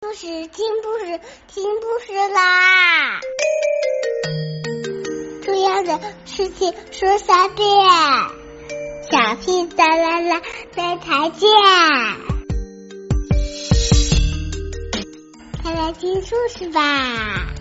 故事听故事听故事啦！重要的事情说三遍，小屁哒啦啦，明天见！快来听故事吧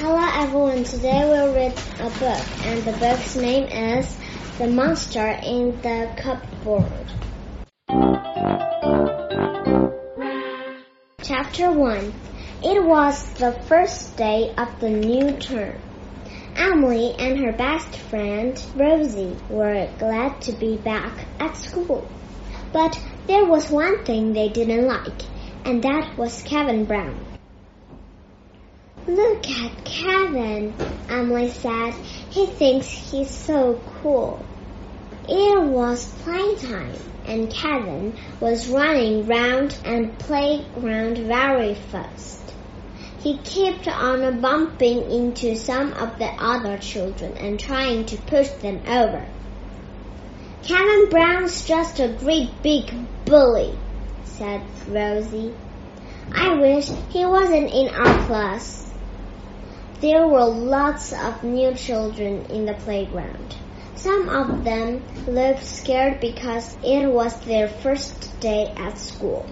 ！Hello everyone, today we'll read a book, and the book's name is The Monster in the Cupboard. Chapter 1 It was the first day of the new term. Emily and her best friend Rosie were glad to be back at school. But there was one thing they didn't like, and that was Kevin Brown. Look at Kevin, Emily said. He thinks he's so cool. Was playtime and Kevin was running round and playground very fast. He kept on bumping into some of the other children and trying to push them over. Kevin Brown's just a great big bully, said Rosie. I wish he wasn't in our class. There were lots of new children in the playground. Some of them looked scared because it was their first day at school.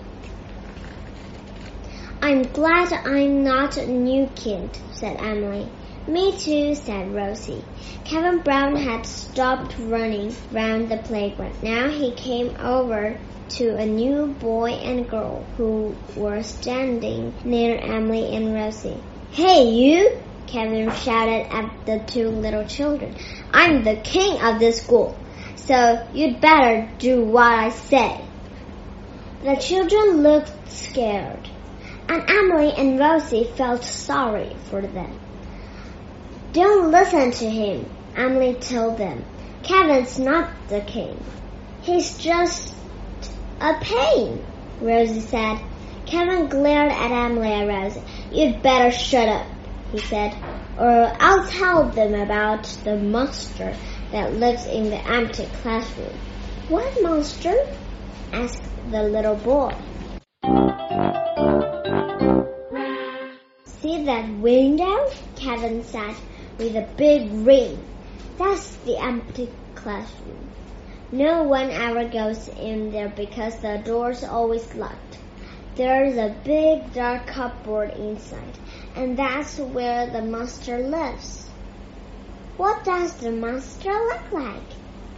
I'm glad I'm not a new kid, said Emily. Me too, said Rosie. Kevin Brown had stopped running round the playground. Now he came over to a new boy and girl who were standing near Emily and Rosie. Hey, you! Kevin shouted at the two little children. I'm the king of this school, so you'd better do what I say. The children looked scared, and Emily and Rosie felt sorry for them. Don't listen to him, Emily told them. Kevin's not the king. He's just a pain, Rosie said. Kevin glared at Emily and Rosie. You'd better shut up he said, or I'll tell them about the monster that lives in the empty classroom. What monster? asked the little boy. See that window? Kevin said, with a big ring. That's the empty classroom. No one ever goes in there because the door's always locked. There's a big dark cupboard inside and that's where the monster lives. What does the monster look like?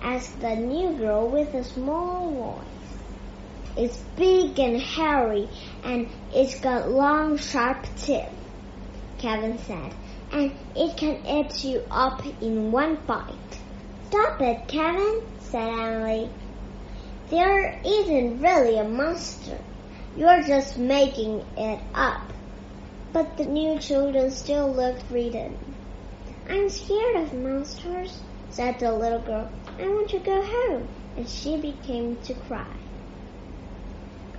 asked the new girl with a small voice. It's big and hairy, and it's got long, sharp teeth, Kevin said, and it can eat you up in one bite. Stop it, Kevin, said Emily. There isn't really a monster. You're just making it up. But the new children still looked frightened. I'm scared of monsters, said the little girl. I want to go home. And she began to cry.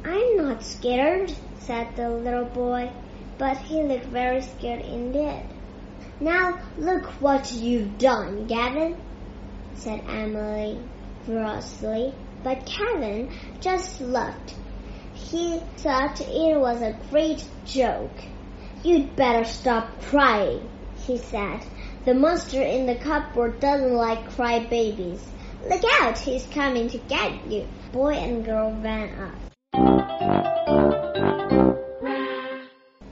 I'm not scared, said the little boy, but he looked very scared indeed. Now look what you've done, Gavin, said Emily ferociously. But Kevin just laughed. He thought it was a great joke. You'd better stop crying, he said. The monster in the cupboard doesn't like cry babies. Look out, he's coming to get you. Boy and girl ran up.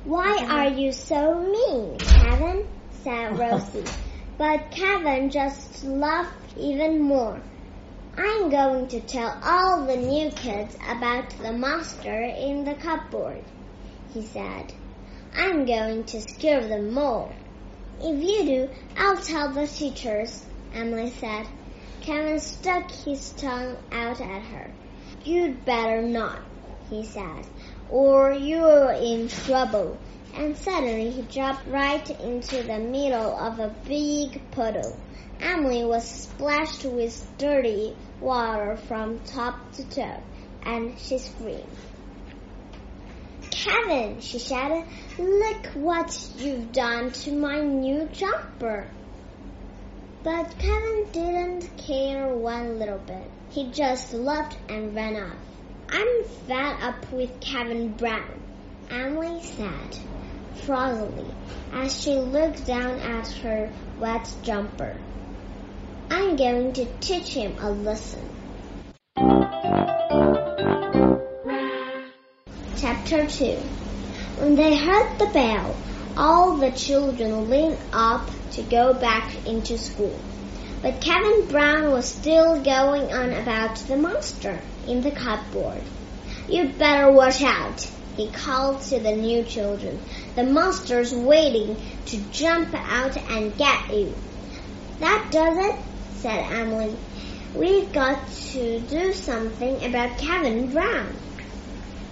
Why are you so mean, Kevin? said Rosie. but Kevin just laughed even more. I'm going to tell all the new kids about the monster in the cupboard, he said. I'm going to scare them all. If you do, I'll tell the teachers, Emily said. Kevin stuck his tongue out at her. You'd better not, he said, or you're in trouble. And suddenly he dropped right into the middle of a big puddle. Emily was splashed with dirty water from top to toe, and she screamed. Kevin, she shouted, look what you've done to my new jumper. But Kevin didn't care one little bit. He just laughed and ran off. I'm fed up with Kevin Brown, Emily said frostily as she looked down at her wet jumper. I'm going to teach him a lesson. Chapter 2 When they heard the bell, all the children leaned up to go back into school. But Kevin Brown was still going on about the monster in the cupboard. You'd better watch out, he called to the new children. The monster's waiting to jump out and get you. That does it, said Emily. We've got to do something about Kevin Brown.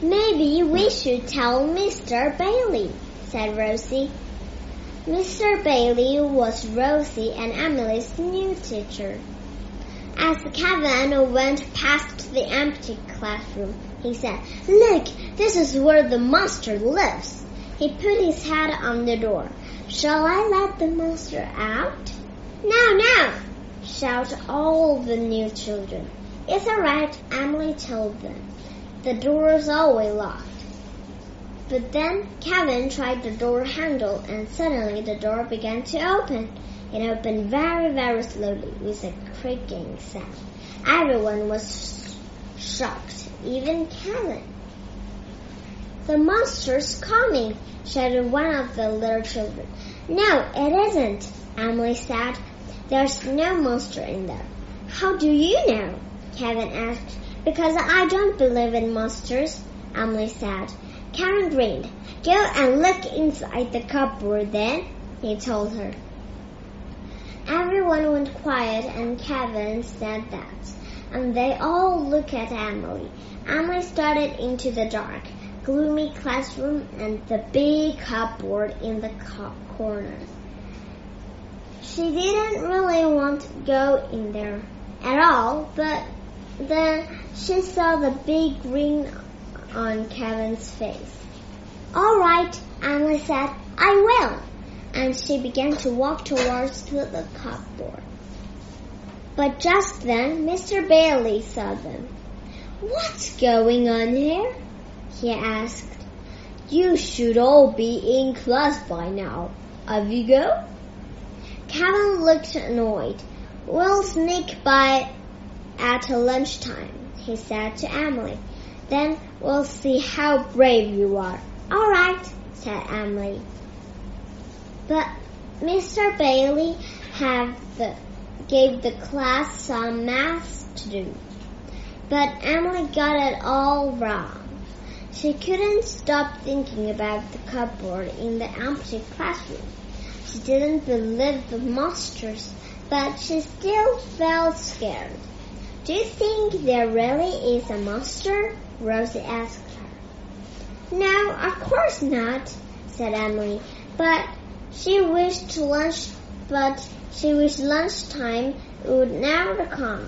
Maybe we should tell Mr. Bailey, said Rosie. Mr. Bailey was Rosie and Emily's new teacher. As Kevin went past the empty classroom, he said, Look, this is where the monster lives. He put his head on the door. Shall I let the monster out? No, no, shouted all the new children. It's all right, Emily told them. The door is always locked. But then Kevin tried the door handle and suddenly the door began to open. It opened very, very slowly with a creaking sound. Everyone was shocked, even Kevin. The monster's coming, shouted one of the little children. No, it isn't, Emily said. There's no monster in there. How do you know? Kevin asked. Because I don't believe in monsters, Emily said. Karen grinned. Go and look inside the cupboard then, he told her. Everyone went quiet and Kevin said that. And they all looked at Emily. Emily started into the dark, gloomy classroom and the big cupboard in the corner. She didn't really want to go in there at all, but then she saw the big grin on Kevin's face. All right, Emily said, I will. And she began to walk towards the cupboard. But just then, Mr. Bailey saw them. What's going on here? he asked. You should all be in class by now. Have you go? Kevin looked annoyed. We'll sneak by at lunchtime, he said to Emily. Then we'll see how brave you are. All right, said Emily. But Mr. Bailey the, gave the class some math to do. But Emily got it all wrong. She couldn't stop thinking about the cupboard in the empty classroom. She didn't believe the monsters, but she still felt scared. Do you think there really is a monster? Rosie asked her. No, of course not, said Emily. But she wished lunch, but she wished lunchtime would never come.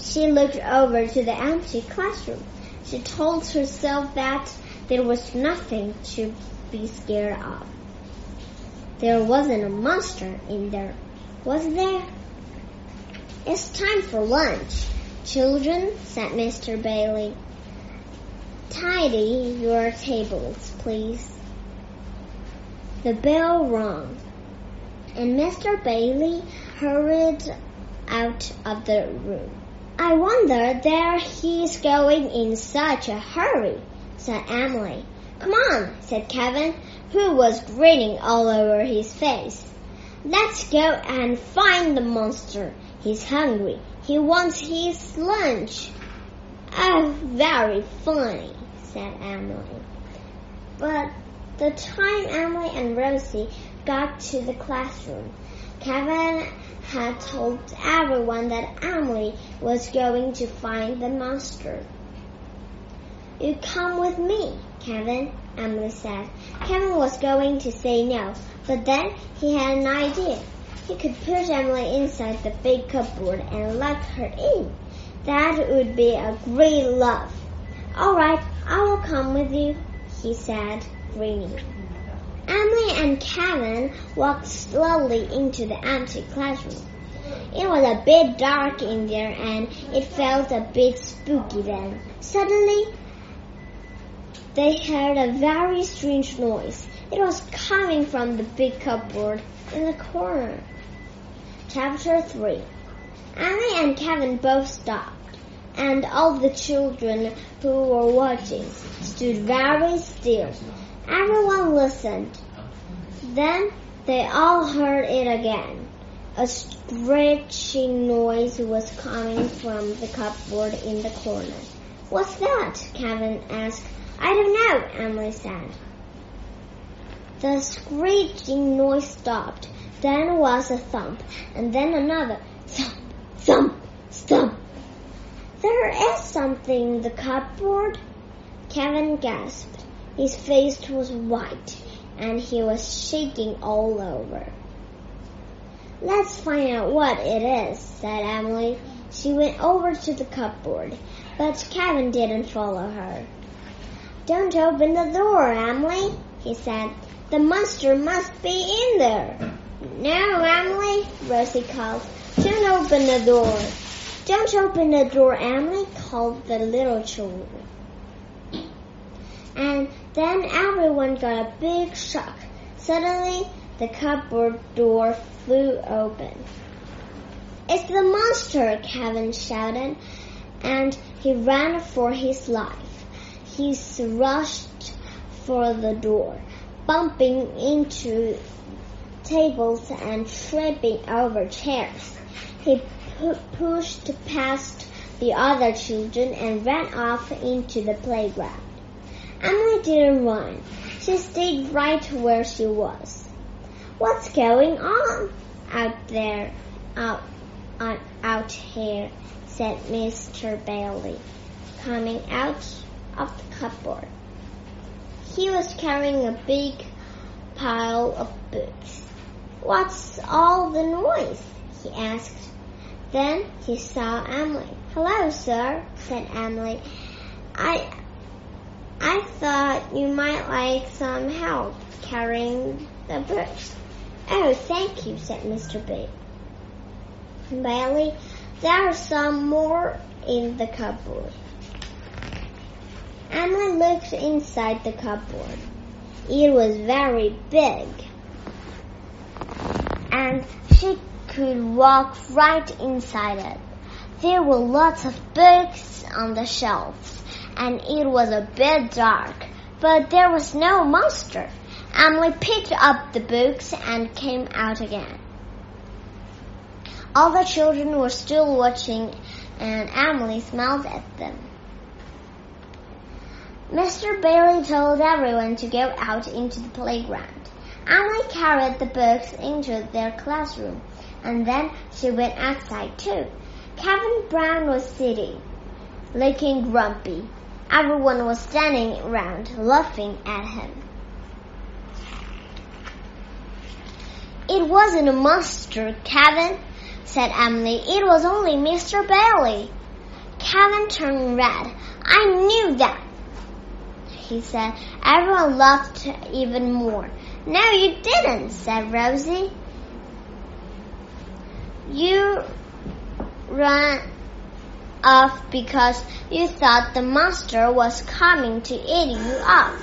She looked over to the empty classroom. She told herself that there was nothing to be scared of. There wasn't a monster in there, was there? It's time for lunch. Children, said Mr. Bailey. Tidy your tables, please. The bell rang, and Mr. Bailey hurried out of the room. I wonder where he's going in such a hurry, said Emily. Come on, said Kevin, who was grinning all over his face. Let's go and find the monster. He's hungry. He wants his lunch. Oh, very funny, said Emily. But the time Emily and Rosie got to the classroom, Kevin had told everyone that Emily was going to find the monster. You come with me, Kevin, Emily said. Kevin was going to say no, but then he had an idea. He could put Emily inside the big cupboard and lock her in. That would be a great love. All right, I will come with you, he said, grinning. Emily and Kevin walked slowly into the empty classroom. It was a bit dark in there and it felt a bit spooky then. Suddenly, they heard a very strange noise. It was coming from the big cupboard in the corner. Chapter 3 Annie and Kevin both stopped, and all the children who were watching stood very still. Everyone listened. Then they all heard it again. A scratching noise was coming from the cupboard in the corner. What's that? Kevin asked. I don't know, Emily said. The screeching noise stopped. Then was a thump, and then another thump, thump, thump. There is something in the cupboard. Kevin gasped. His face was white, and he was shaking all over. Let's find out what it is, said Emily. She went over to the cupboard, but Kevin didn't follow her. Don't open the door, Emily, he said. The monster must be in there. No, Emily, Rosie called. Don't open the door. Don't open the door, Emily, called the little children. And then everyone got a big shock. Suddenly, the cupboard door flew open. It's the monster, Kevin shouted, and he ran for his life. He rushed for the door bumping into tables and tripping over chairs. He pu- pushed past the other children and ran off into the playground. Emily didn't run. She stayed right where she was. What's going on out there, out, on, out here? said Mr. Bailey, coming out of the cupboard. He was carrying a big pile of books. What's all the noise? he asked. Then he saw Emily. Hello, sir, said Emily. I I thought you might like some help carrying the books. Oh, thank you, said Mr. B. Bailey, there are some more in the cupboard. Emily looked inside the cupboard. It was very big. And she could walk right inside it. There were lots of books on the shelves, and it was a bit dark, but there was no monster. Emily picked up the books and came out again. All the children were still watching, and Emily smiled at them. Mr. Bailey told everyone to go out into the playground. Emily carried the books into their classroom, and then she went outside too. Kevin Brown was sitting, looking grumpy. Everyone was standing around, laughing at him. It wasn't a monster, Kevin, said Emily. It was only Mr. Bailey. Kevin turned red. I knew that, he said. Everyone laughed even more. No, you didn't, said Rosie. You ran off because you thought the monster was coming to eat you up.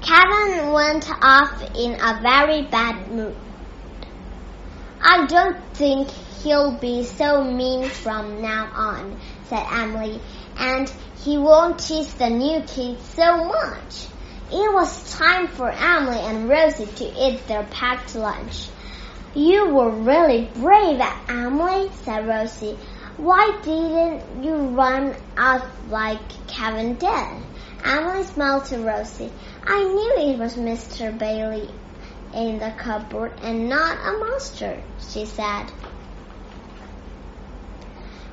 Kevin went off in a very bad mood. I don't think he'll be so mean from now on, said Emily, and he won't tease the new kids so much. It was time for Emily and Rosie to eat their packed lunch. You were really brave, Emily, said Rosie. Why didn't you run out like Kevin did? Emily smiled to Rosie. I knew it was Mr. Bailey in the cupboard and not a monster, she said.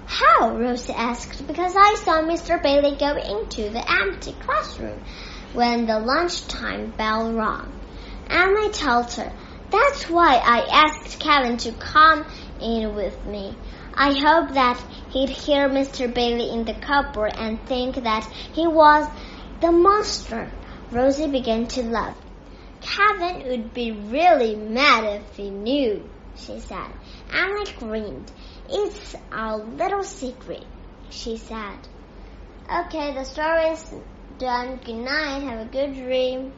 How? Rosie asked. Because I saw Mr. Bailey go into the empty classroom when the lunchtime bell rang. Emily told her, That's why I asked Kevin to come in with me. I hoped that he'd hear Mr. Bailey in the cupboard and think that he was the monster. Rosie began to laugh. Kevin would be really mad if he knew. she said. Emily grinned. It's our little secret, she said. Okay, the story is done. Good night. Have a good dream.